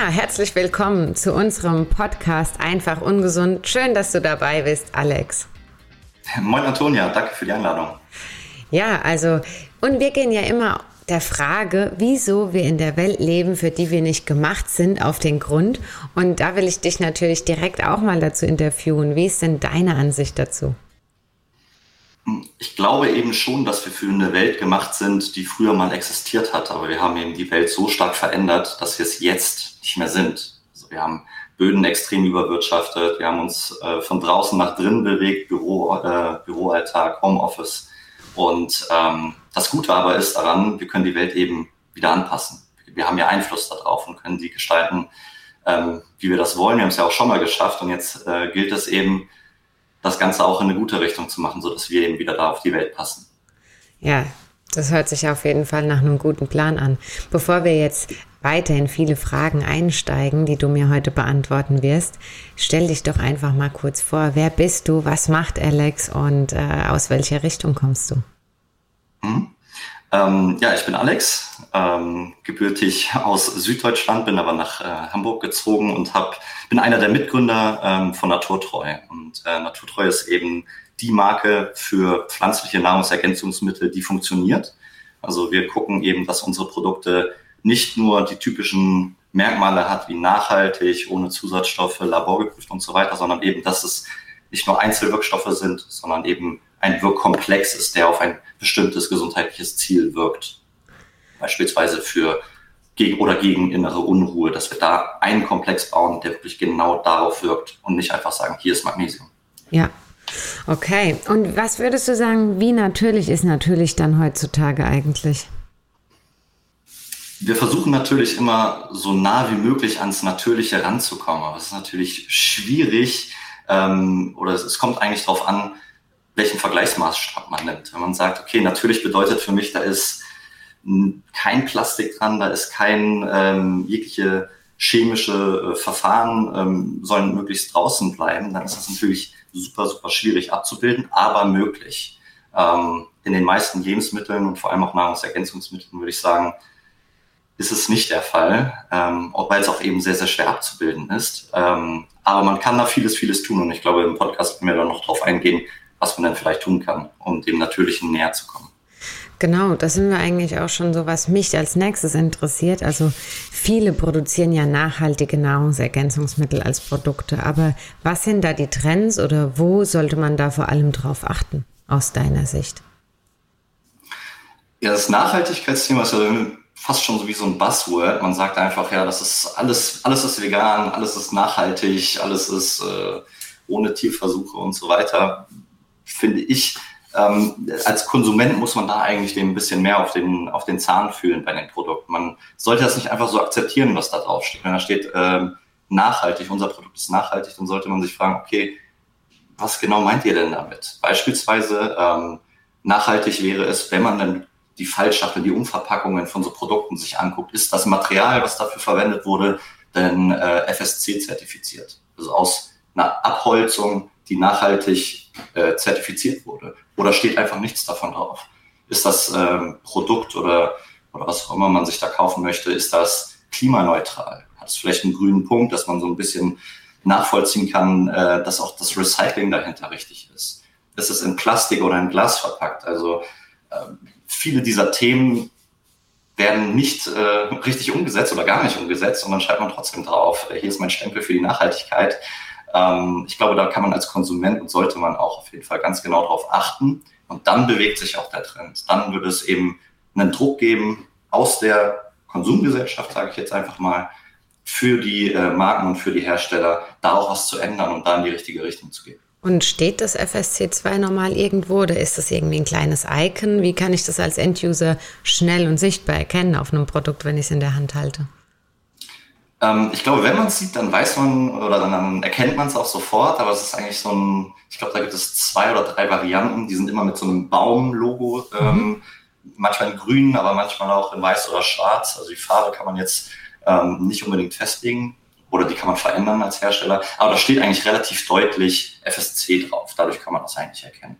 Ja, herzlich willkommen zu unserem Podcast Einfach Ungesund. Schön, dass du dabei bist, Alex. Moin Antonia, danke für die Einladung. Ja, also, und wir gehen ja immer der Frage, wieso wir in der Welt leben, für die wir nicht gemacht sind, auf den Grund. Und da will ich dich natürlich direkt auch mal dazu interviewen. Wie ist denn deine Ansicht dazu? Ich glaube eben schon, dass wir für eine Welt gemacht sind, die früher mal existiert hat. Aber wir haben eben die Welt so stark verändert, dass wir es jetzt nicht mehr sind. Also wir haben Böden extrem überwirtschaftet. Wir haben uns äh, von draußen nach drinnen bewegt, Büro, äh, Büroalltag, Homeoffice. Und ähm, das Gute aber ist daran, wir können die Welt eben wieder anpassen. Wir haben ja Einfluss darauf und können die gestalten, ähm, wie wir das wollen. Wir haben es ja auch schon mal geschafft und jetzt äh, gilt es eben, das Ganze auch in eine gute Richtung zu machen, sodass wir eben wieder da auf die Welt passen. Ja, das hört sich auf jeden Fall nach einem guten Plan an. Bevor wir jetzt weiter in viele Fragen einsteigen, die du mir heute beantworten wirst, stell dich doch einfach mal kurz vor. Wer bist du? Was macht Alex? Und äh, aus welcher Richtung kommst du? Hm? Ähm, ja, ich bin Alex, ähm, gebürtig aus Süddeutschland, bin aber nach äh, Hamburg gezogen und hab, bin einer der Mitgründer ähm, von Naturtreu. Und äh, Naturtreu ist eben die Marke für pflanzliche Nahrungsergänzungsmittel, die funktioniert. Also wir gucken eben, dass unsere Produkte nicht nur die typischen Merkmale hat, wie nachhaltig, ohne Zusatzstoffe, laborgeprüft und so weiter, sondern eben, dass es nicht nur Einzelwirkstoffe sind, sondern eben ein Wirkkomplex ist, der auf ein bestimmtes gesundheitliches Ziel wirkt. Beispielsweise für gegen oder gegen innere Unruhe, dass wir da einen Komplex bauen, der wirklich genau darauf wirkt und nicht einfach sagen, hier ist Magnesium. Ja. Okay. Und was würdest du sagen, wie natürlich ist natürlich dann heutzutage eigentlich? Wir versuchen natürlich immer so nah wie möglich ans Natürliche ranzukommen, aber es ist natürlich schwierig ähm, oder es, es kommt eigentlich darauf an, welchen Vergleichsmaßstab man nimmt. Wenn man sagt, okay, natürlich bedeutet für mich, da ist kein Plastik dran, da ist kein ähm, jegliche chemische äh, Verfahren ähm, sollen möglichst draußen bleiben, dann ist das natürlich super, super schwierig abzubilden, aber möglich. Ähm, in den meisten Lebensmitteln und vor allem auch Nahrungsergänzungsmitteln würde ich sagen, ist es nicht der Fall, ähm, weil es auch eben sehr, sehr schwer abzubilden ist. Ähm, aber man kann da vieles, vieles tun und ich glaube, im Podcast können wir da noch drauf eingehen, was man dann vielleicht tun kann, um dem Natürlichen näher zu kommen. Genau, das sind wir eigentlich auch schon so, was mich als nächstes interessiert. Also viele produzieren ja nachhaltige Nahrungsergänzungsmittel als Produkte, aber was sind da die Trends oder wo sollte man da vor allem drauf achten, aus deiner Sicht? Ja, das Nachhaltigkeitsthema ist ja fast schon so wie so ein Buzzword. Man sagt einfach, ja, das ist alles, alles ist vegan, alles ist nachhaltig, alles ist äh, ohne Tierversuche und so weiter finde ich, ähm, als Konsument muss man da eigentlich dem ein bisschen mehr auf den, auf den Zahn fühlen bei den Produkten. Man sollte das nicht einfach so akzeptieren, was da drauf steht. Wenn da steht ähm, nachhaltig, unser Produkt ist nachhaltig, dann sollte man sich fragen, okay, was genau meint ihr denn damit? Beispielsweise ähm, nachhaltig wäre es, wenn man dann die Fallschachtel, die Umverpackungen von so Produkten sich anguckt, ist das Material, was dafür verwendet wurde, denn äh, FSC zertifiziert. Also aus einer Abholzung, die nachhaltig äh, zertifiziert wurde? Oder steht einfach nichts davon drauf? Ist das ähm, Produkt oder, oder was auch immer man sich da kaufen möchte, ist das klimaneutral? Hat es vielleicht einen grünen Punkt, dass man so ein bisschen nachvollziehen kann, äh, dass auch das Recycling dahinter richtig ist? Ist es in Plastik oder in Glas verpackt? Also äh, viele dieser Themen werden nicht äh, richtig umgesetzt oder gar nicht umgesetzt und dann schreibt man trotzdem drauf, äh, hier ist mein Stempel für die Nachhaltigkeit. Ähm, ich glaube, da kann man als Konsument und sollte man auch auf jeden Fall ganz genau darauf achten. Und dann bewegt sich auch der Trend. Dann würde es eben einen Druck geben aus der Konsumgesellschaft, sage ich jetzt einfach mal, für die äh, Marken und für die Hersteller, da auch was zu ändern und da in die richtige Richtung zu gehen. Und steht das FSC2 normal irgendwo oder ist das irgendwie ein kleines Icon? Wie kann ich das als Enduser schnell und sichtbar erkennen auf einem Produkt, wenn ich es in der Hand halte? Ähm, ich glaube, wenn man es sieht, dann weiß man oder dann, dann erkennt man es auch sofort, aber es ist eigentlich so ein, ich glaube, da gibt es zwei oder drei Varianten, die sind immer mit so einem Baum-Logo, ähm, mhm. manchmal in grün, aber manchmal auch in weiß oder schwarz. Also die Farbe kann man jetzt ähm, nicht unbedingt festlegen oder die kann man verändern als Hersteller, aber da steht eigentlich relativ deutlich FSC drauf, dadurch kann man das eigentlich erkennen.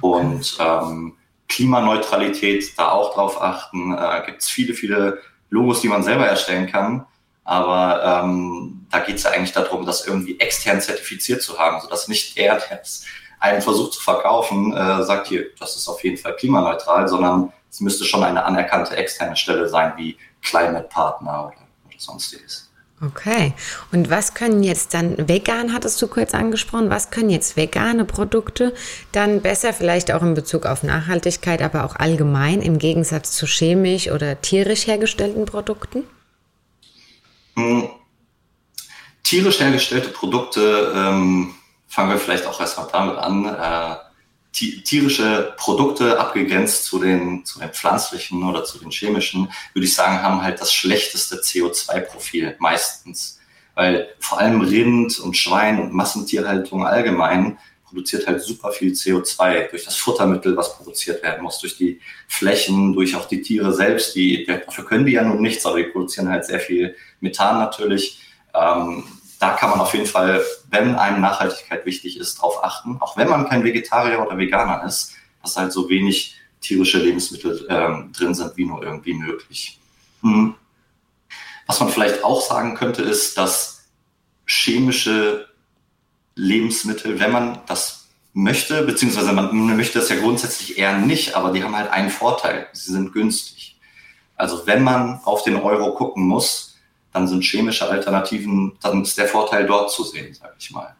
Und ähm, Klimaneutralität, da auch drauf achten, äh, gibt es viele, viele Logos, die man selber erstellen kann Aber ähm, da geht es ja eigentlich darum, das irgendwie extern zertifiziert zu haben, sodass nicht er, der es einen versucht zu verkaufen, äh, sagt hier, das ist auf jeden Fall klimaneutral, sondern es müsste schon eine anerkannte externe Stelle sein, wie Climate Partner oder, oder sonstiges. Okay. Und was können jetzt dann vegan, hattest du kurz angesprochen, was können jetzt vegane Produkte dann besser, vielleicht auch in Bezug auf Nachhaltigkeit, aber auch allgemein im Gegensatz zu chemisch oder tierisch hergestellten Produkten? Hm. Tierisch hergestellte Produkte, ähm, fangen wir vielleicht auch erstmal damit an. Äh, tierische Produkte abgegrenzt zu den, zu den pflanzlichen oder zu den chemischen, würde ich sagen, haben halt das schlechteste CO2-Profil meistens. Weil vor allem Rind und Schwein und Massentierhaltung allgemein produziert halt super viel CO2 durch das Futtermittel, was produziert werden muss, durch die Flächen, durch auch die Tiere selbst. Die, dafür können die ja nun nichts, aber die produzieren halt sehr viel Methan natürlich. Ähm, da kann man auf jeden Fall, wenn einem Nachhaltigkeit wichtig ist, darauf achten. Auch wenn man kein Vegetarier oder Veganer ist, dass halt so wenig tierische Lebensmittel ähm, drin sind, wie nur irgendwie möglich. Hm. Was man vielleicht auch sagen könnte, ist, dass chemische Lebensmittel, wenn man das möchte, beziehungsweise man möchte das ja grundsätzlich eher nicht, aber die haben halt einen Vorteil, sie sind günstig. Also wenn man auf den Euro gucken muss, dann sind chemische Alternativen, dann ist der Vorteil dort zu sehen, sage ich mal.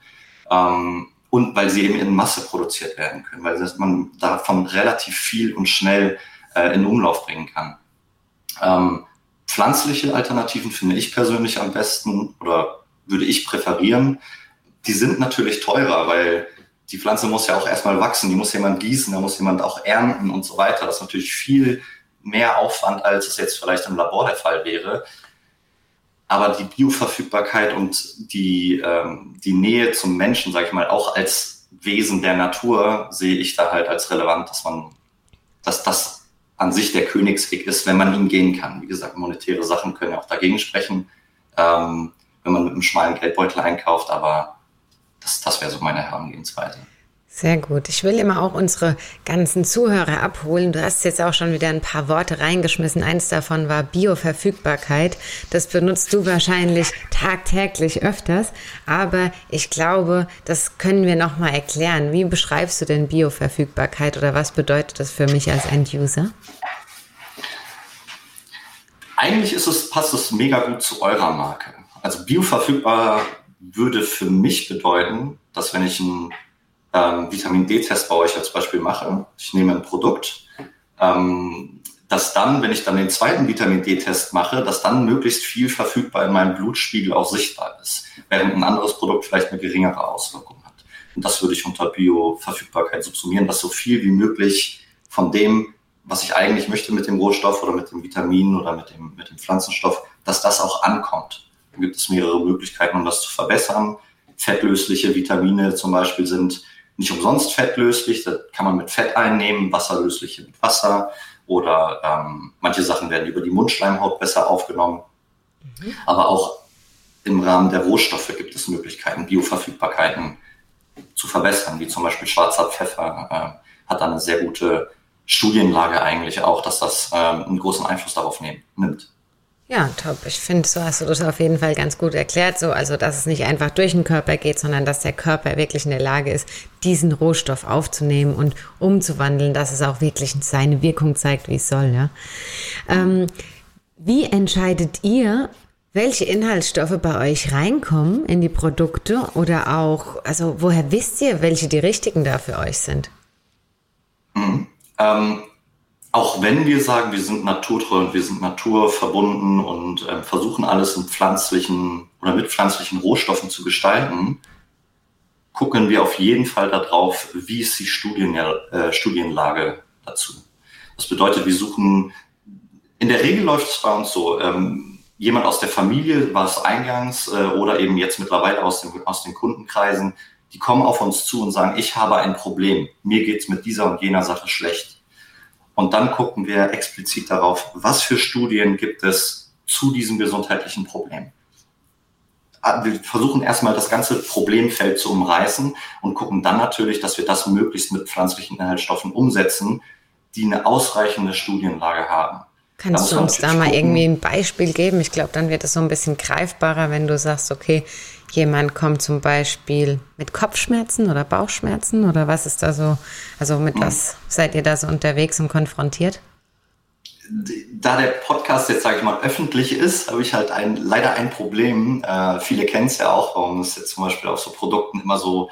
Ähm, und weil sie eben in Masse produziert werden können, weil man davon relativ viel und schnell äh, in Umlauf bringen kann. Ähm, pflanzliche Alternativen finde ich persönlich am besten oder würde ich präferieren. Die sind natürlich teurer, weil die Pflanze muss ja auch erstmal wachsen, die muss jemand gießen, da muss jemand auch ernten und so weiter. Das ist natürlich viel mehr Aufwand, als es jetzt vielleicht im Labor der Fall wäre. Aber die Bioverfügbarkeit und die, ähm, die Nähe zum Menschen, sage ich mal, auch als Wesen der Natur sehe ich da halt als relevant, dass man, dass das an sich der Königsweg ist, wenn man ihn gehen kann. Wie gesagt, monetäre Sachen können ja auch dagegen sprechen, ähm, wenn man mit einem schmalen Geldbeutel einkauft, aber das, das wäre so meine Herangehensweise. Sehr gut. Ich will immer auch unsere ganzen Zuhörer abholen. Du hast jetzt auch schon wieder ein paar Worte reingeschmissen. Eins davon war Bioverfügbarkeit. Das benutzt du wahrscheinlich tagtäglich öfters. Aber ich glaube, das können wir nochmal erklären. Wie beschreibst du denn Bioverfügbarkeit oder was bedeutet das für mich als End-User? Eigentlich ist es, passt es mega gut zu eurer Marke. Also bioverfügbar würde für mich bedeuten, dass wenn ich ein ähm, Vitamin D-Test bei euch als Beispiel mache, ich nehme ein Produkt, ähm, dass dann, wenn ich dann den zweiten Vitamin D-Test mache, dass dann möglichst viel verfügbar in meinem Blutspiegel auch sichtbar ist, während ein anderes Produkt vielleicht eine geringere Auswirkung hat. Und das würde ich unter Bioverfügbarkeit subsumieren, dass so viel wie möglich von dem, was ich eigentlich möchte mit dem Rohstoff oder mit dem Vitamin oder mit dem, mit dem Pflanzenstoff, dass das auch ankommt. Da gibt es mehrere Möglichkeiten, um das zu verbessern. Fettlösliche Vitamine zum Beispiel sind nicht umsonst fettlöslich. Das kann man mit Fett einnehmen, wasserlösliche mit Wasser oder ähm, manche Sachen werden über die Mundschleimhaut besser aufgenommen. Mhm. Aber auch im Rahmen der Rohstoffe gibt es Möglichkeiten, Bioverfügbarkeiten zu verbessern, wie zum Beispiel schwarzer Pfeffer äh, hat da eine sehr gute Studienlage eigentlich auch, dass das äh, einen großen Einfluss darauf nehm, nimmt. Ja, top. Ich finde, so hast du das auf jeden Fall ganz gut erklärt. So, also, dass es nicht einfach durch den Körper geht, sondern dass der Körper wirklich in der Lage ist, diesen Rohstoff aufzunehmen und umzuwandeln, dass es auch wirklich seine Wirkung zeigt, wie es soll. Ja? Ähm, wie entscheidet ihr, welche Inhaltsstoffe bei euch reinkommen in die Produkte oder auch, also woher wisst ihr, welche die richtigen da für euch sind? Mhm. Ähm, auch wenn wir sagen, wir sind naturtreu und wir sind naturverbunden und äh, versuchen alles in pflanzlichen oder mit pflanzlichen Rohstoffen zu gestalten, gucken wir auf jeden Fall darauf, wie ist die Studien, äh, Studienlage dazu. Das bedeutet, wir suchen, in der Regel läuft es bei uns so, ähm, jemand aus der Familie war es eingangs äh, oder eben jetzt mittlerweile aus, dem, aus den Kundenkreisen, die kommen auf uns zu und sagen, ich habe ein Problem, mir geht's mit dieser und jener Sache schlecht und dann gucken wir explizit darauf, was für Studien gibt es zu diesem gesundheitlichen Problem. Ah, wir versuchen erstmal das ganze Problemfeld zu umreißen und gucken dann natürlich, dass wir das möglichst mit pflanzlichen Inhaltsstoffen umsetzen, die eine ausreichende Studienlage haben. Kannst du uns da mal gucken. irgendwie ein Beispiel geben? Ich glaube, dann wird es so ein bisschen greifbarer, wenn du sagst, okay, jemand kommt zum Beispiel mit Kopfschmerzen oder Bauchschmerzen oder was ist da so, also mit was seid ihr da so unterwegs und konfrontiert? Da der Podcast jetzt, sage ich mal, öffentlich ist, habe ich halt ein, leider ein Problem. Äh, viele kennen es ja auch, warum es jetzt zum Beispiel auf so Produkten immer so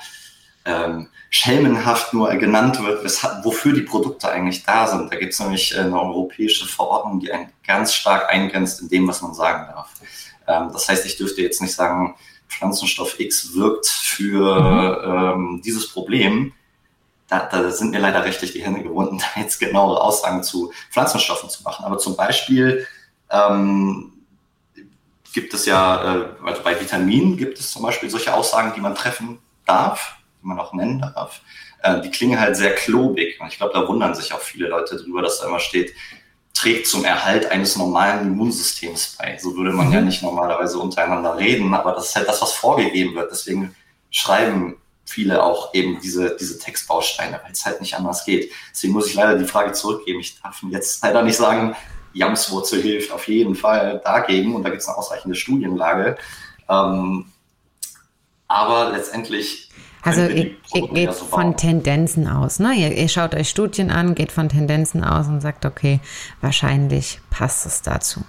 ähm, schelmenhaft nur genannt wird, weshalb, wofür die Produkte eigentlich da sind. Da gibt es nämlich eine europäische Verordnung, die einen ganz stark eingrenzt in dem, was man sagen darf. Ähm, das heißt, ich dürfte jetzt nicht sagen, Pflanzenstoff X wirkt für mhm. ähm, dieses Problem. Da, da sind mir leider rechtlich die Hände gebunden, da jetzt genauere Aussagen zu Pflanzenstoffen zu machen. Aber zum Beispiel ähm, gibt es ja, äh, also bei Vitaminen gibt es zum Beispiel solche Aussagen, die man treffen darf die man auch nennen darf, äh, die klingen halt sehr klobig. Und ich glaube, da wundern sich auch viele Leute drüber, dass da immer steht, trägt zum Erhalt eines normalen Immunsystems bei. So würde man mhm. ja nicht normalerweise untereinander reden, aber das ist halt das, was vorgegeben wird. Deswegen schreiben viele auch eben diese, diese Textbausteine, weil es halt nicht anders geht. Deswegen muss ich leider die Frage zurückgeben. Ich darf jetzt leider nicht sagen, Jamswurzel hilft auf jeden Fall dagegen und da gibt es eine ausreichende Studienlage. Ähm, aber letztendlich also ihr, ihr geht so von Tendenzen aus, ne? Ihr, ihr, schaut euch Studien an, geht von Tendenzen aus und sagt, okay, wahrscheinlich passt es dazu.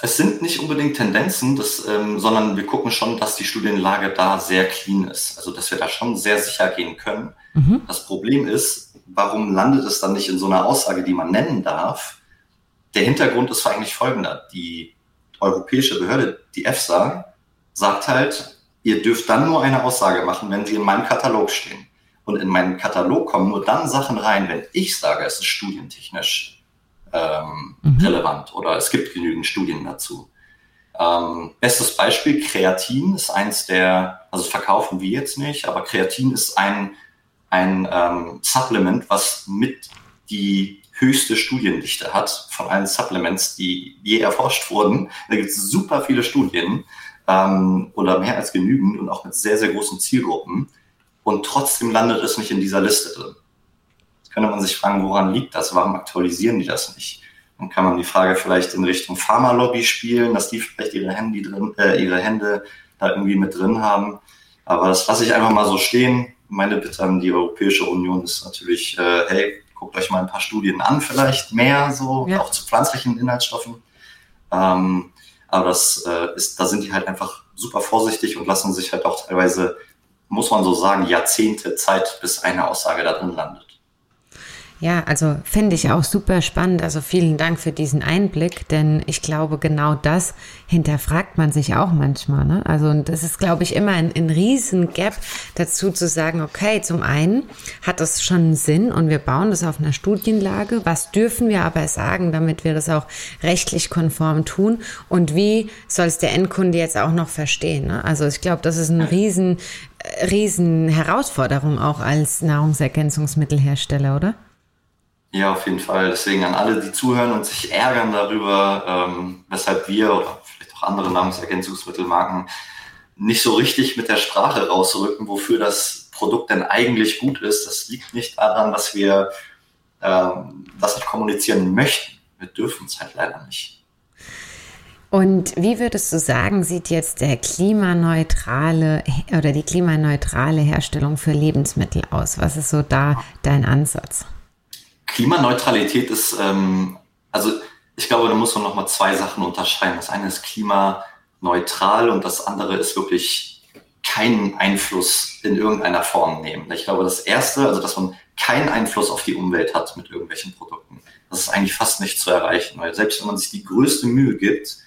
Es sind nicht unbedingt Tendenzen, das, ähm, sondern wir gucken schon, dass die Studienlage da sehr clean ist. Also dass wir da schon sehr sicher gehen können. Mhm. Das Problem ist, warum landet es dann nicht in so einer Aussage, die man nennen darf? Der Hintergrund ist eigentlich folgender. Die europäische Behörde, die EFSA, sagt halt, Ihr dürft dann nur eine Aussage machen, wenn sie in meinem Katalog stehen. Und in meinen Katalog kommen nur dann Sachen rein, wenn ich sage, es ist studientechnisch ähm, mhm. relevant oder es gibt genügend Studien dazu. Ähm, bestes Beispiel, Kreatin ist eins der, also verkaufen wir jetzt nicht, aber Kreatin ist ein, ein ähm, Supplement, was mit die höchste Studiendichte hat von allen Supplements, die je erforscht wurden. Da gibt es super viele Studien ähm, oder mehr als genügend und auch mit sehr, sehr großen Zielgruppen. Und trotzdem landet es nicht in dieser Liste drin. Jetzt könnte man sich fragen, woran liegt das? Warum aktualisieren die das nicht? Dann kann man die Frage vielleicht in Richtung Pharmalobby spielen, dass die vielleicht ihre, Handy drin, äh, ihre Hände da irgendwie mit drin haben. Aber das lasse ich einfach mal so stehen. Meine Bitte an die Europäische Union ist natürlich, äh, hey, guckt euch mal ein paar Studien an, vielleicht mehr so, ja. auch zu pflanzlichen Inhaltsstoffen. Ähm, aber das äh, ist, da sind die halt einfach super vorsichtig und lassen sich halt auch teilweise, muss man so sagen, Jahrzehnte Zeit, bis eine Aussage da drin landet. Ja, also finde ich auch super spannend. Also vielen Dank für diesen Einblick, denn ich glaube, genau das hinterfragt man sich auch manchmal. Ne? Also das ist, glaube ich, immer ein, ein riesen Gap dazu zu sagen, okay, zum einen hat das schon einen Sinn und wir bauen das auf einer Studienlage. Was dürfen wir aber sagen, damit wir das auch rechtlich konform tun? Und wie soll es der Endkunde jetzt auch noch verstehen? Ne? Also ich glaube, das ist ein riesen, riesen Herausforderung auch als Nahrungsergänzungsmittelhersteller, oder? Ja, auf jeden Fall. Deswegen an alle, die zuhören und sich ärgern darüber, ähm, weshalb wir oder vielleicht auch andere Nahrungsergänzungsmittelmarken nicht so richtig mit der Sprache rausrücken, wofür das Produkt denn eigentlich gut ist. Das liegt nicht daran, dass wir ähm, das nicht kommunizieren möchten. Wir dürfen es halt leider nicht. Und wie würdest du sagen, sieht jetzt der klimaneutrale oder die klimaneutrale Herstellung für Lebensmittel aus? Was ist so da dein Ansatz? Klimaneutralität ist, ähm, also ich glaube, da muss man nochmal zwei Sachen unterscheiden. Das eine ist klimaneutral und das andere ist wirklich keinen Einfluss in irgendeiner Form nehmen. Ich glaube, das erste, also dass man keinen Einfluss auf die Umwelt hat mit irgendwelchen Produkten, das ist eigentlich fast nicht zu erreichen, weil selbst wenn man sich die größte Mühe gibt,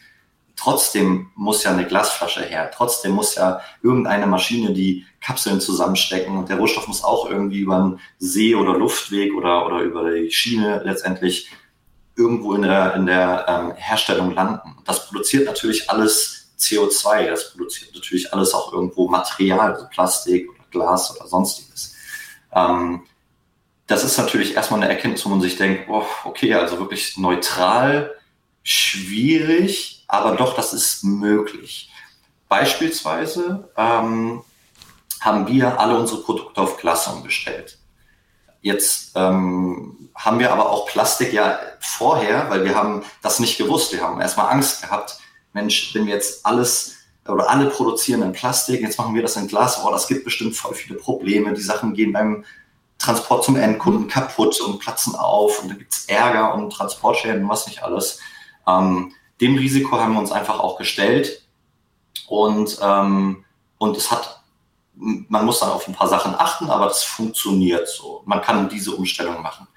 trotzdem muss ja eine Glasflasche her, trotzdem muss ja irgendeine Maschine die Kapseln zusammenstecken und der Rohstoff muss auch irgendwie über einen See- oder Luftweg oder, oder über die Schiene letztendlich irgendwo in der, in der ähm, Herstellung landen. Das produziert natürlich alles CO2, das produziert natürlich alles auch irgendwo Material, also Plastik oder Glas oder sonstiges. Ähm, das ist natürlich erstmal eine Erkenntnis, wo man sich denkt, oh, okay, also wirklich neutral, schwierig, aber doch, das ist möglich. Beispielsweise ähm, haben wir alle unsere Produkte auf Glas umgestellt. Jetzt ähm, haben wir aber auch Plastik ja vorher, weil wir haben das nicht gewusst. Wir haben erstmal Angst gehabt, Mensch, wenn wir jetzt alles oder alle produzieren in Plastik, jetzt machen wir das in Glas, oh, das gibt bestimmt voll viele Probleme. Die Sachen gehen beim Transport zum Endkunden kaputt und platzen auf und da gibt's Ärger und Transportschäden und was nicht alles. Ähm, dem Risiko haben wir uns einfach auch gestellt und, ähm, und es hat man muss dann auf ein paar Sachen achten, aber das funktioniert so. Man kann diese Umstellung machen.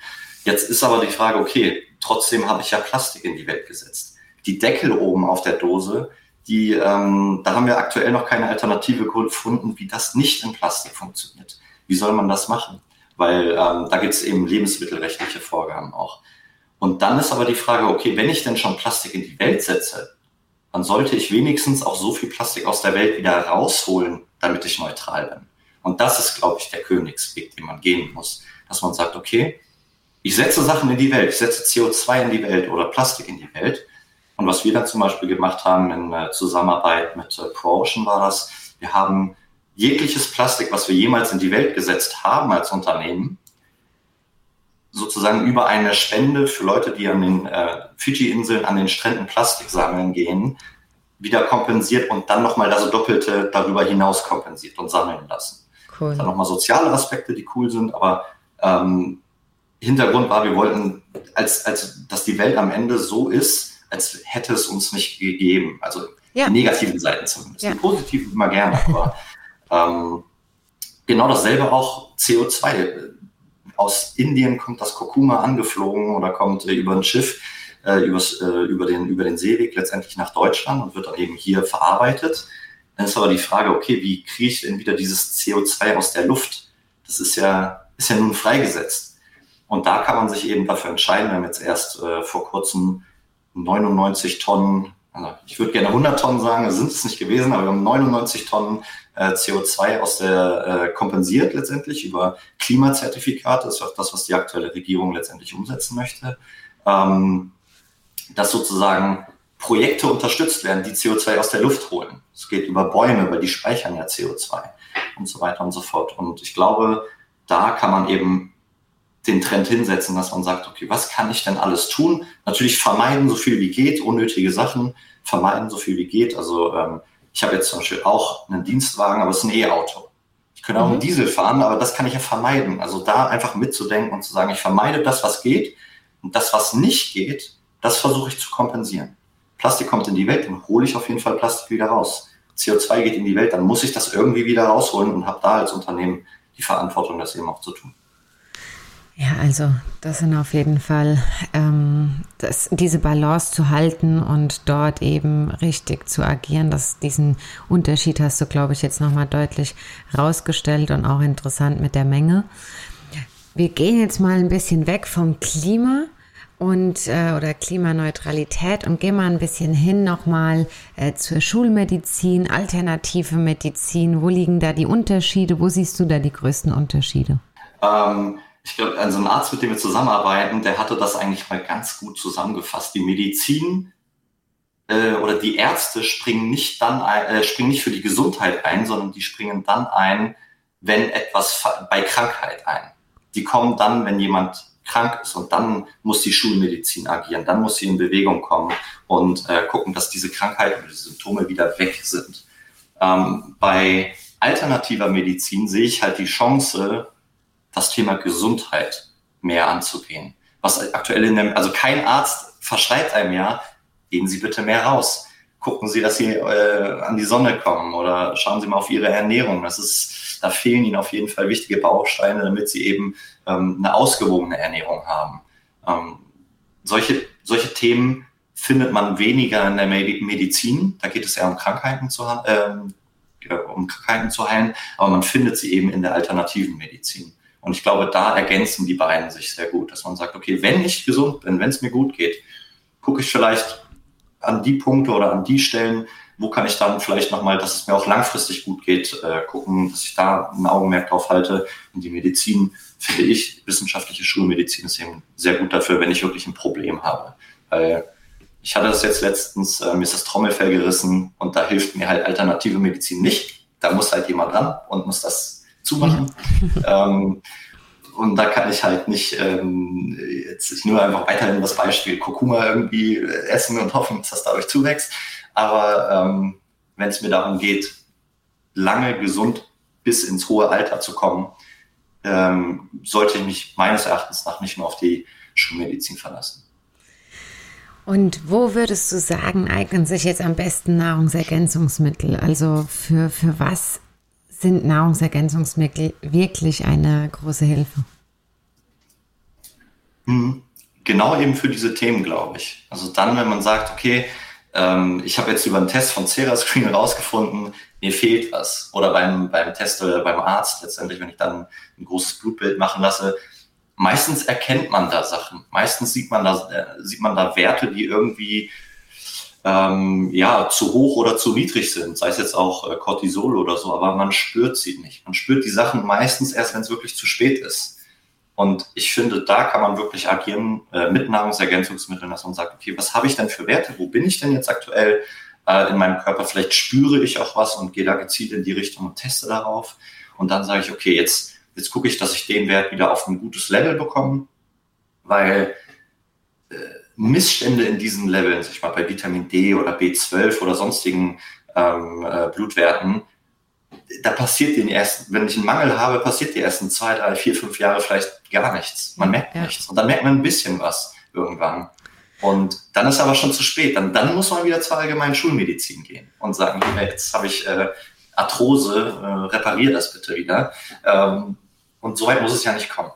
Jetzt ist aber die Frage, okay, trotzdem habe ich ja Plastik in die Welt gesetzt. Die Deckel oben auf der Dose, die, ähm, da haben wir aktuell noch keine Alternative gefunden, wie das nicht in Plastik funktioniert. Wie soll man das machen? Weil ähm, da gibt es eben lebensmittelrechtliche Vorgaben auch. Und dann ist aber die Frage, okay, wenn ich denn schon Plastik in die Welt setze, dann sollte ich wenigstens auch so viel Plastik aus der Welt wieder rausholen, damit ich neutral bin. Und das ist, glaube ich, der Königsweg, den man gehen muss. Dass man sagt, okay, ich setze Sachen in die Welt, ich setze CO2 in die Welt oder Plastik in die Welt. Und was wir dann zum Beispiel gemacht haben in äh, Zusammenarbeit mit äh, ProOcean war das, wir haben jegliches Plastik, was wir jemals in die Welt gesetzt haben als Unternehmen, sozusagen über eine Spende für Leute, die an den äh, Fidschi-Inseln an den Stränden Plastik sammeln gehen, wieder kompensiert und dann nochmal das Doppelte darüber hinaus kompensiert und sammeln lassen. Cool. Dann nochmal soziale Aspekte, die cool sind, aber ähm, Hintergrund war, wir wollten, als, als dass die Welt am Ende so ist, als hätte es uns nicht gegeben. Also ja. die negativen Seiten zumindest. Ja. Die positiven immer gerne, aber ähm, genau dasselbe auch CO2. Aus Indien kommt das Kurkuma angeflogen oder kommt äh, über ein Schiff äh, übers, äh, über, den, über den Seeweg letztendlich nach Deutschland und wird dann eben hier verarbeitet. Dann ist aber die Frage, okay, wie kriege ich denn wieder dieses CO2 aus der Luft? Das ist ja, ist ja nun freigesetzt. Und da kann man sich eben dafür entscheiden. Wir haben jetzt erst äh, vor kurzem 99 Tonnen, ich würde gerne 100 Tonnen sagen, sind es nicht gewesen, aber wir haben 99 Tonnen äh, CO2 aus der äh, kompensiert letztendlich über Klimazertifikate. Das ist auch das, was die aktuelle Regierung letztendlich umsetzen möchte. Ähm, dass sozusagen Projekte unterstützt werden, die CO2 aus der Luft holen. Es geht über Bäume, weil die speichern ja CO2 und so weiter und so fort. Und ich glaube, da kann man eben den Trend hinsetzen, dass man sagt, okay, was kann ich denn alles tun? Natürlich vermeiden, so viel wie geht, unnötige Sachen vermeiden, so viel wie geht. Also ähm, ich habe jetzt zum Beispiel auch einen Dienstwagen, aber es ist ein E-Auto. Ich könnte auch mhm. einen Diesel fahren, aber das kann ich ja vermeiden. Also da einfach mitzudenken und zu sagen, ich vermeide das, was geht und das, was nicht geht, das versuche ich zu kompensieren. Plastik kommt in die Welt, dann hole ich auf jeden Fall Plastik wieder raus. CO2 geht in die Welt, dann muss ich das irgendwie wieder rausholen und habe da als Unternehmen die Verantwortung, das eben auch zu tun. Ja, also das sind auf jeden Fall ähm, das, diese Balance zu halten und dort eben richtig zu agieren. Das, diesen Unterschied hast du, glaube ich, jetzt nochmal deutlich rausgestellt und auch interessant mit der Menge. Wir gehen jetzt mal ein bisschen weg vom Klima und äh, oder Klimaneutralität und geh mal ein bisschen hin nochmal äh, zur Schulmedizin, alternative Medizin. Wo liegen da die Unterschiede? Wo siehst du da die größten Unterschiede? Ähm, ich glaube, also ein Arzt, mit dem wir zusammenarbeiten, der hatte das eigentlich mal ganz gut zusammengefasst. Die Medizin äh, oder die Ärzte springen nicht dann ein, äh, springen nicht für die Gesundheit ein, sondern die springen dann ein, wenn etwas bei Krankheit ein. Die kommen dann, wenn jemand krank ist. Und dann muss die Schulmedizin agieren, dann muss sie in Bewegung kommen und äh, gucken, dass diese Krankheiten oder die Symptome wieder weg sind. Ähm, bei alternativer Medizin sehe ich halt die Chance, das Thema Gesundheit mehr anzugehen. Was aktuell in dem, also kein Arzt verschreibt einem ja, gehen Sie bitte mehr raus. Gucken Sie, dass Sie äh, an die Sonne kommen oder schauen Sie mal auf Ihre Ernährung. Das ist, da fehlen Ihnen auf jeden Fall wichtige Bausteine, damit Sie eben ähm, eine ausgewogene Ernährung haben. Ähm, solche, solche Themen findet man weniger in der Medizin. Da geht es eher um Krankheiten zu, ähm, um Krankheiten zu heilen, aber man findet sie eben in der alternativen Medizin. Und ich glaube, da ergänzen die beiden sich sehr gut, dass man sagt, okay, wenn ich gesund bin, wenn es mir gut geht, gucke ich vielleicht an die Punkte oder an die Stellen, wo kann ich dann vielleicht nochmal, dass es mir auch langfristig gut geht, äh, gucken, dass ich da ein Augenmerk drauf halte. Und die Medizin, finde ich, wissenschaftliche Schulmedizin ist eben sehr gut dafür, wenn ich wirklich ein Problem habe. Weil ich hatte das jetzt letztens, äh, mir ist das Trommelfell gerissen und da hilft mir halt alternative Medizin nicht. Da muss halt jemand ran und muss das zumachen. ähm, und da kann ich halt nicht ähm, jetzt ich nur einfach weiterhin das Beispiel Kurkuma irgendwie essen und hoffen, dass das dadurch zuwächst. Aber ähm, wenn es mir darum geht, lange gesund bis ins hohe Alter zu kommen, ähm, sollte ich mich meines Erachtens nach nicht nur auf die Schulmedizin verlassen. Und wo würdest du sagen, eignen sich jetzt am besten Nahrungsergänzungsmittel? Also für, für was sind Nahrungsergänzungsmittel wirklich eine große Hilfe? Mhm. Genau eben für diese Themen, glaube ich. Also dann, wenn man sagt, okay, ähm, ich habe jetzt über einen Test von Cerascreen herausgefunden, mir fehlt was. Oder beim, beim Test oder beim Arzt letztendlich, wenn ich dann ein großes Blutbild machen lasse, meistens erkennt man da Sachen. Meistens sieht man da, äh, sieht man da Werte, die irgendwie ähm, ja, zu hoch oder zu niedrig sind, sei es jetzt auch äh, Cortisol oder so, aber man spürt sie nicht. Man spürt die Sachen meistens erst, wenn es wirklich zu spät ist. Und ich finde, da kann man wirklich agieren äh, mit Nahrungsergänzungsmitteln, dass man sagt, okay, was habe ich denn für Werte? Wo bin ich denn jetzt aktuell äh, in meinem Körper? Vielleicht spüre ich auch was und gehe da gezielt in die Richtung und teste darauf. Und dann sage ich, okay, jetzt, jetzt gucke ich, dass ich den Wert wieder auf ein gutes Level bekomme, weil äh, Missstände in diesen Leveln, sag ich mal bei Vitamin D oder B12 oder sonstigen ähm, äh, Blutwerten, da passiert den ersten, wenn ich einen Mangel habe, passiert die ersten zwei, drei, vier, fünf Jahre vielleicht gar nichts. Man merkt ja. nichts. Und dann merkt man ein bisschen was irgendwann. Und dann ist aber schon zu spät. Dann, dann muss man wieder zur allgemeinen Schulmedizin gehen und sagen, jetzt habe ich äh, Arthrose, äh, repariere das bitte wieder. Ähm, und so weit muss es ja nicht kommen.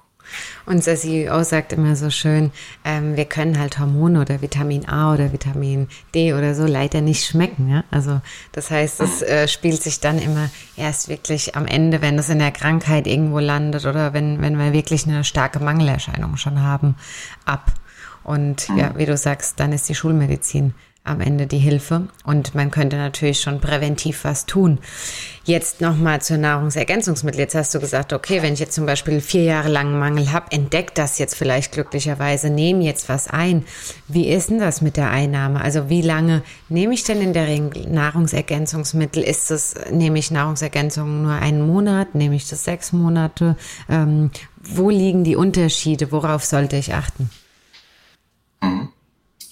Unser CEO sagt immer so schön, ähm, wir können halt Hormone oder Vitamin A oder Vitamin D oder so leider nicht schmecken. Ja? Also das heißt, es äh, spielt sich dann immer erst wirklich am Ende, wenn es in der Krankheit irgendwo landet oder wenn, wenn wir wirklich eine starke Mangelerscheinung schon haben, ab. Und ja, wie du sagst, dann ist die Schulmedizin am Ende die Hilfe und man könnte natürlich schon präventiv was tun. Jetzt nochmal zur Nahrungsergänzungsmittel. Jetzt hast du gesagt, okay, wenn ich jetzt zum Beispiel vier Jahre lang Mangel habe, entdeckt das jetzt vielleicht glücklicherweise, nehme jetzt was ein. Wie ist denn das mit der Einnahme? Also wie lange nehme ich denn in der Regel Nahrungsergänzungsmittel? Ist das, nehme ich Nahrungsergänzungen nur einen Monat? Nehme ich das sechs Monate? Ähm, wo liegen die Unterschiede? Worauf sollte ich achten? Mhm.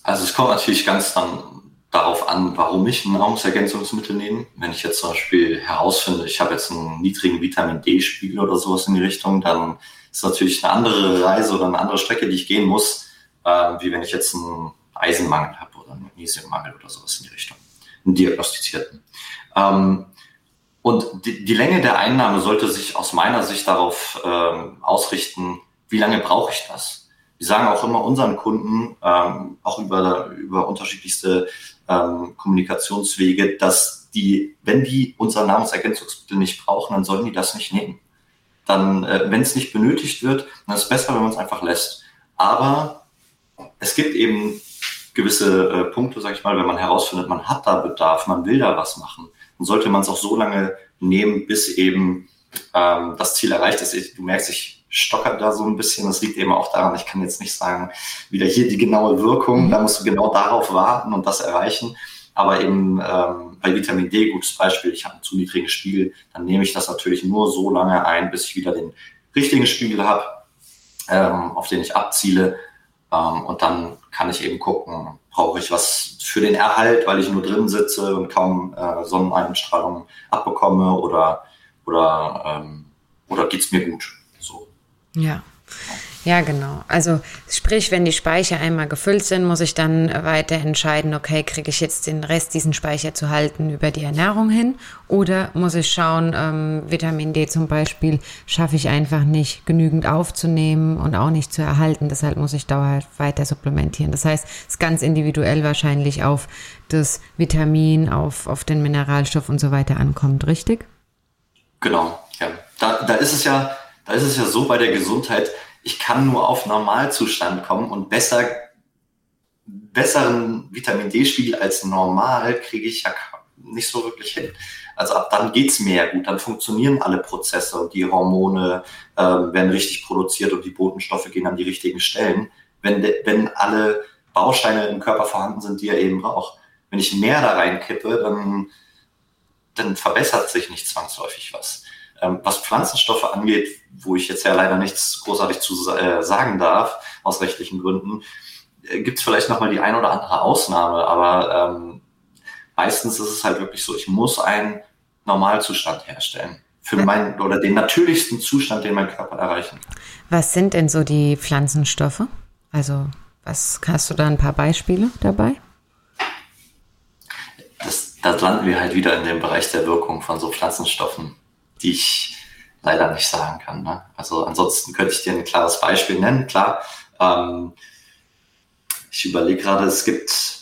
Also es kommt natürlich ganz dann darauf an, warum ich ein Nahrungsergänzungsmittel nehme. Wenn ich jetzt zum Beispiel herausfinde, ich habe jetzt einen niedrigen Vitamin D-Spiegel oder sowas in die Richtung, dann ist natürlich eine andere Reise oder eine andere Strecke, die ich gehen muss, äh, wie wenn ich jetzt einen Eisenmangel habe oder einen Magnesiummangel oder sowas in die Richtung, einen diagnostizierten. Ähm, und die, die, Länge der Einnahme sollte sich aus meiner Sicht darauf ähm, ausrichten, wie lange brauche ich das? Wir sagen auch immer unseren Kunden, ähm, auch über, über unterschiedlichste ähm, Kommunikationswege, dass die, wenn die unser Nahrungsergänzungsmittel nicht brauchen, dann sollen die das nicht nehmen. Dann, äh, wenn es nicht benötigt wird, dann ist es besser, wenn man es einfach lässt. Aber es gibt eben gewisse äh, Punkte, sag ich mal, wenn man herausfindet, man hat da Bedarf, man will da was machen, dann sollte man es auch so lange nehmen, bis eben ähm, das Ziel erreicht ist. Du merkst, ich stockert da so ein bisschen. Das liegt eben auch daran, ich kann jetzt nicht sagen, wieder hier die genaue Wirkung, mhm. da musst du genau darauf warten und das erreichen. Aber eben ähm, bei Vitamin D, gutes Beispiel, ich habe einen zu niedrigen Spiegel, dann nehme ich das natürlich nur so lange ein, bis ich wieder den richtigen Spiegel habe, ähm, auf den ich abziele. Ähm, und dann kann ich eben gucken, brauche ich was für den Erhalt, weil ich nur drin sitze und kaum äh, Sonneneinstrahlung abbekomme oder, oder, ähm, oder geht's mir gut. Ja. Ja, genau. Also sprich, wenn die Speicher einmal gefüllt sind, muss ich dann weiter entscheiden, okay, kriege ich jetzt den Rest, diesen Speicher zu halten über die Ernährung hin oder muss ich schauen, ähm, Vitamin D zum Beispiel schaffe ich einfach nicht genügend aufzunehmen und auch nicht zu erhalten. Deshalb muss ich dauerhaft weiter supplementieren. Das heißt, es ist ganz individuell wahrscheinlich auf das Vitamin, auf, auf den Mineralstoff und so weiter ankommt, richtig? Genau, ja. Da, da ist es ja da ist es ja so bei der Gesundheit, ich kann nur auf Normalzustand kommen und besser, besseren Vitamin D-Spiegel als normal kriege ich ja nicht so wirklich hin. Also ab dann geht es mir ja gut, dann funktionieren alle Prozesse und die Hormone äh, werden richtig produziert und die Botenstoffe gehen an die richtigen Stellen, wenn, de, wenn alle Bausteine im Körper vorhanden sind, die er eben braucht. Wenn ich mehr da reinkippe, dann, dann verbessert sich nicht zwangsläufig was. Ähm, was Pflanzenstoffe angeht, wo ich jetzt ja leider nichts großartig zu äh, sagen darf, aus rechtlichen Gründen, äh, gibt es vielleicht nochmal die ein oder andere Ausnahme, aber ähm, meistens ist es halt wirklich so, ich muss einen Normalzustand herstellen. Für meinen oder den natürlichsten Zustand, den mein Körper erreichen kann. Was sind denn so die Pflanzenstoffe? Also, was hast du da ein paar Beispiele dabei? Das, da landen wir halt wieder in dem Bereich der Wirkung von so Pflanzenstoffen, die ich leider nicht sagen kann. Ne? Also ansonsten könnte ich dir ein klares Beispiel nennen. Klar, ähm, ich überlege gerade, es gibt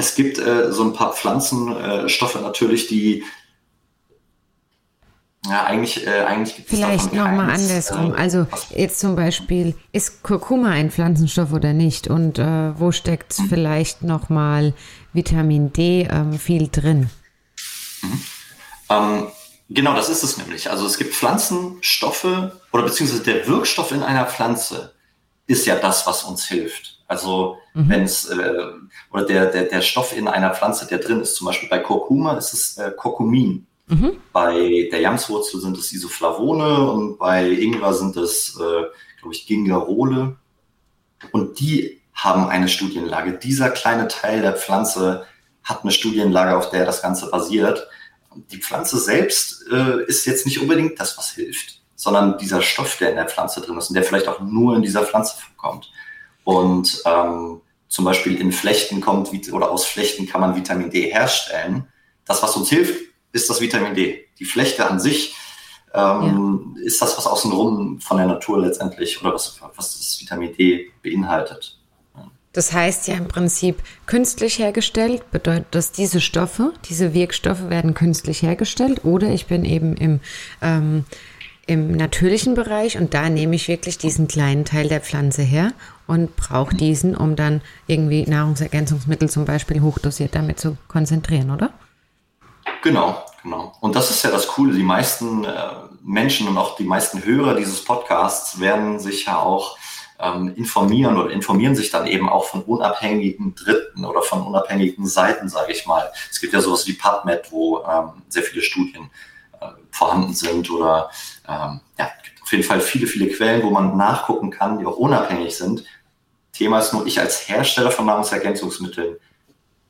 es gibt äh, so ein paar Pflanzenstoffe äh, natürlich, die ja, eigentlich, äh, eigentlich gibt es Vielleicht nochmal andersrum. Äh, also jetzt zum Beispiel, ist Kurkuma ein Pflanzenstoff oder nicht? Und äh, wo steckt mhm. vielleicht nochmal Vitamin D ähm, viel drin? Mhm. Ähm, genau, das ist es nämlich. Also es gibt Pflanzenstoffe oder beziehungsweise der Wirkstoff in einer Pflanze ist ja das, was uns hilft. Also mhm. wenn es äh, oder der, der, der Stoff in einer Pflanze, der drin ist, zum Beispiel bei Kurkuma ist es äh, Kurkumin. Mhm. Bei der Jamswurzel sind es Isoflavone und bei Ingwer sind es, äh, glaube ich, Gingerole. Und die haben eine Studienlage. Dieser kleine Teil der Pflanze hat eine Studienlage, auf der das Ganze basiert. Die Pflanze selbst äh, ist jetzt nicht unbedingt das, was hilft, sondern dieser Stoff, der in der Pflanze drin ist und der vielleicht auch nur in dieser Pflanze vorkommt. Und ähm, zum Beispiel in Flechten kommt oder aus Flechten kann man Vitamin D herstellen. Das, was uns hilft, ist das Vitamin D. Die Flechte an sich ähm, ja. ist das, was außenrum von der Natur letztendlich oder was, was das Vitamin D beinhaltet. Das heißt ja im Prinzip künstlich hergestellt, bedeutet, dass diese Stoffe, diese Wirkstoffe werden künstlich hergestellt oder ich bin eben im ähm, im natürlichen Bereich und da nehme ich wirklich diesen kleinen Teil der Pflanze her und brauche diesen, um dann irgendwie Nahrungsergänzungsmittel zum Beispiel hochdosiert damit zu konzentrieren, oder? Genau, genau. Und das ist ja das Coole. Die meisten äh, Menschen und auch die meisten Hörer dieses Podcasts werden sich ja auch ähm, informieren oder informieren sich dann eben auch von unabhängigen Dritten oder von unabhängigen Seiten, sage ich mal. Es gibt ja sowas wie PubMed, wo ähm, sehr viele Studien äh, vorhanden sind oder ähm, ja, gibt auf jeden Fall viele, viele Quellen, wo man nachgucken kann, die auch unabhängig sind. Thema ist nur, ich als Hersteller von Nahrungsergänzungsmitteln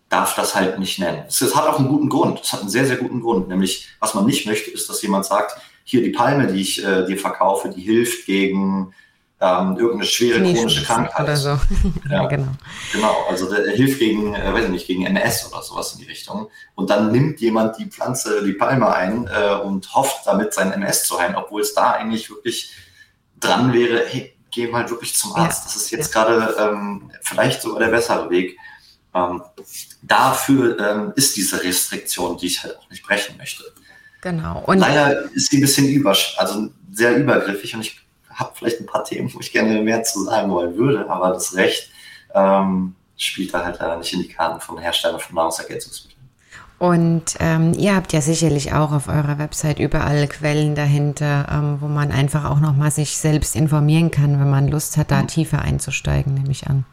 darf das halt nicht nennen. Es hat auch einen guten Grund. Es hat einen sehr, sehr guten Grund. Nämlich, was man nicht möchte, ist, dass jemand sagt, hier die Palme, die ich äh, dir verkaufe, die hilft gegen ähm, irgendeine schwere chronische Krankheit. Oder so. ja, genau. Genau, also der, hilft gegen, äh, weiß ich nicht, gegen MS oder sowas in die Richtung. Und dann nimmt jemand die Pflanze, die Palme ein äh, und hofft damit sein MS zu heilen, obwohl es da eigentlich wirklich dran wäre, hey, geh mal wirklich zum Arzt. Ja. Das ist jetzt ja. gerade ähm, vielleicht sogar der bessere Weg. Ähm, dafür ähm, ist diese Restriktion, die ich halt auch nicht brechen möchte. Genau. Und Leider ist sie ein bisschen über, also sehr übergriffig und ich habe vielleicht ein paar Themen, wo ich gerne mehr zu sagen wollen würde, aber das Recht ähm, spielt da halt leider nicht in die Karten von Herstellern von Nahrungsergänzungsmitteln. Und ähm, ihr habt ja sicherlich auch auf eurer Website überall Quellen dahinter, ähm, wo man einfach auch nochmal sich selbst informieren kann, wenn man Lust hat, da mhm. tiefer einzusteigen, nehme ich an.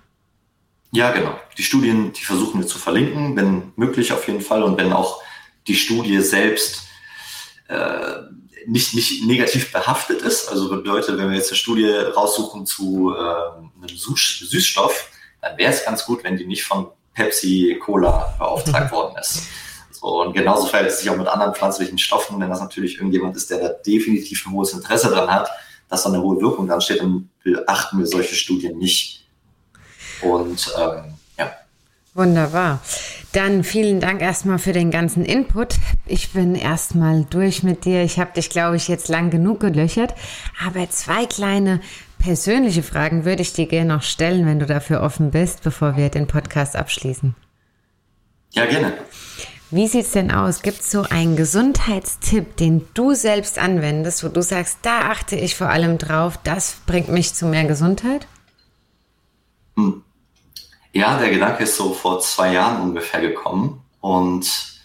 Ja, genau. Die Studien, die versuchen wir zu verlinken, wenn möglich auf jeden Fall. Und wenn auch die Studie selbst äh, nicht, nicht negativ behaftet ist. Also bedeutet, wenn wir jetzt eine Studie raussuchen zu äh, einem Süßstoff, dann wäre es ganz gut, wenn die nicht von Pepsi Cola beauftragt worden ist. So, und genauso verhält es sich auch mit anderen pflanzlichen Stoffen, wenn das natürlich irgendjemand ist, der da definitiv ein hohes Interesse dran hat, dass da eine hohe Wirkung dran steht, dann beachten wir solche Studien nicht. Und ähm, Wunderbar. Dann vielen Dank erstmal für den ganzen Input. Ich bin erstmal durch mit dir. Ich habe dich, glaube ich, jetzt lang genug gelöchert. Aber zwei kleine persönliche Fragen würde ich dir gerne noch stellen, wenn du dafür offen bist, bevor wir den Podcast abschließen. Ja, gerne. Wie sieht es denn aus? Gibt es so einen Gesundheitstipp, den du selbst anwendest, wo du sagst, da achte ich vor allem drauf, das bringt mich zu mehr Gesundheit? Hm. Ja, der Gedanke ist so vor zwei Jahren ungefähr gekommen und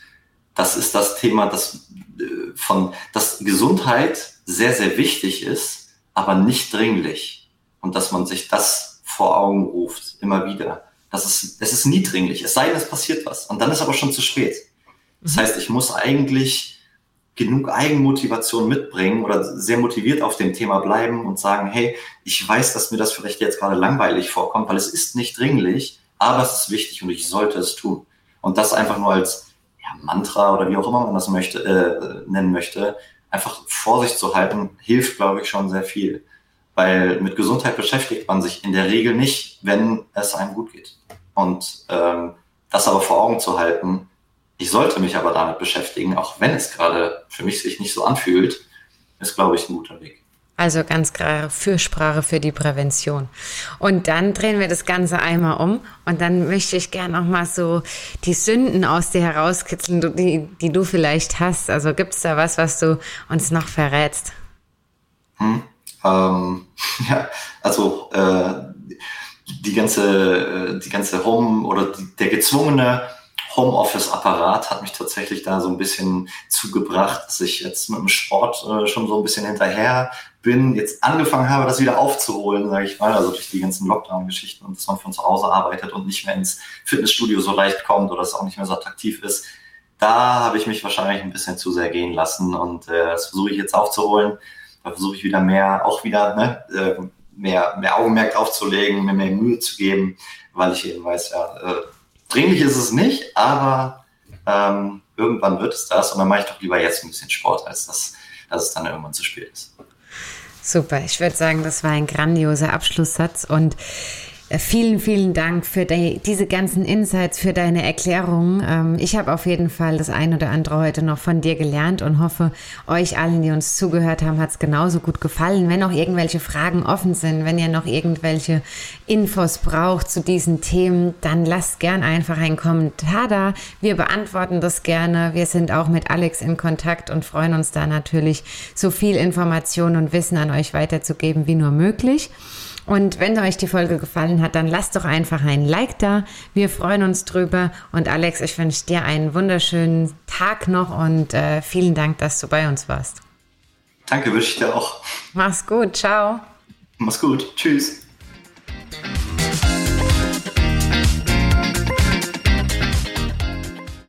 das ist das Thema, dass äh, von, dass Gesundheit sehr, sehr wichtig ist, aber nicht dringlich und dass man sich das vor Augen ruft, immer wieder. Das ist, es ist nie dringlich, es sei denn, es passiert was und dann ist aber schon zu spät. Das mhm. heißt, ich muss eigentlich genug Eigenmotivation mitbringen oder sehr motiviert auf dem Thema bleiben und sagen, hey, ich weiß, dass mir das vielleicht jetzt gerade langweilig vorkommt, weil es ist nicht dringlich, aber es ist wichtig und ich sollte es tun. Und das einfach nur als ja, Mantra oder wie auch immer man das möchte, äh, nennen möchte, einfach vor sich zu halten, hilft, glaube ich, schon sehr viel. Weil mit Gesundheit beschäftigt man sich in der Regel nicht, wenn es einem gut geht. Und ähm, das aber vor Augen zu halten, ich sollte mich aber damit beschäftigen, auch wenn es gerade für mich sich nicht so anfühlt, ist, glaube ich, ein guter Weg. Also ganz klare Fürsprache für die Prävention. Und dann drehen wir das Ganze einmal um und dann möchte ich gerne noch mal so die Sünden aus dir herauskitzeln, die, die du vielleicht hast. Also gibt es da was, was du uns noch verrätst? Hm, ähm, ja, also äh, die ganze, äh, die ganze Home oder die, der gezwungene Homeoffice-Apparat hat mich tatsächlich da so ein bisschen zugebracht, dass ich jetzt mit dem Sport äh, schon so ein bisschen hinterher bin, jetzt angefangen habe, das wieder aufzuholen, sage ich mal, also durch die ganzen Lockdown-Geschichten und dass man von zu Hause arbeitet und nicht mehr ins Fitnessstudio so leicht kommt oder es auch nicht mehr so attraktiv ist. Da habe ich mich wahrscheinlich ein bisschen zu sehr gehen lassen und äh, das versuche ich jetzt aufzuholen. Da versuche ich wieder mehr, auch wieder ne, äh, mehr, mehr Augenmerk aufzulegen, mir mehr Mühe zu geben, weil ich eben weiß, ja, äh, dringlich ist es nicht, aber ähm, irgendwann wird es das und dann mache ich doch lieber jetzt ein bisschen Sport, als dass, dass es dann irgendwann zu spät ist. Super, ich würde sagen, das war ein grandioser Abschlusssatz und Vielen, vielen Dank für die, diese ganzen Insights, für deine Erklärungen. Ähm, ich habe auf jeden Fall das ein oder andere heute noch von dir gelernt und hoffe, euch allen, die uns zugehört haben, hat es genauso gut gefallen. Wenn noch irgendwelche Fragen offen sind, wenn ihr noch irgendwelche Infos braucht zu diesen Themen, dann lasst gern einfach einen Kommentar da. Wir beantworten das gerne. Wir sind auch mit Alex in Kontakt und freuen uns da natürlich, so viel Information und Wissen an euch weiterzugeben wie nur möglich. Und wenn euch die Folge gefallen hat, dann lasst doch einfach ein Like da. Wir freuen uns drüber. Und Alex, ich wünsche dir einen wunderschönen Tag noch und äh, vielen Dank, dass du bei uns warst. Danke, wünsche ich dir auch. Mach's gut. Ciao. Mach's gut. Tschüss.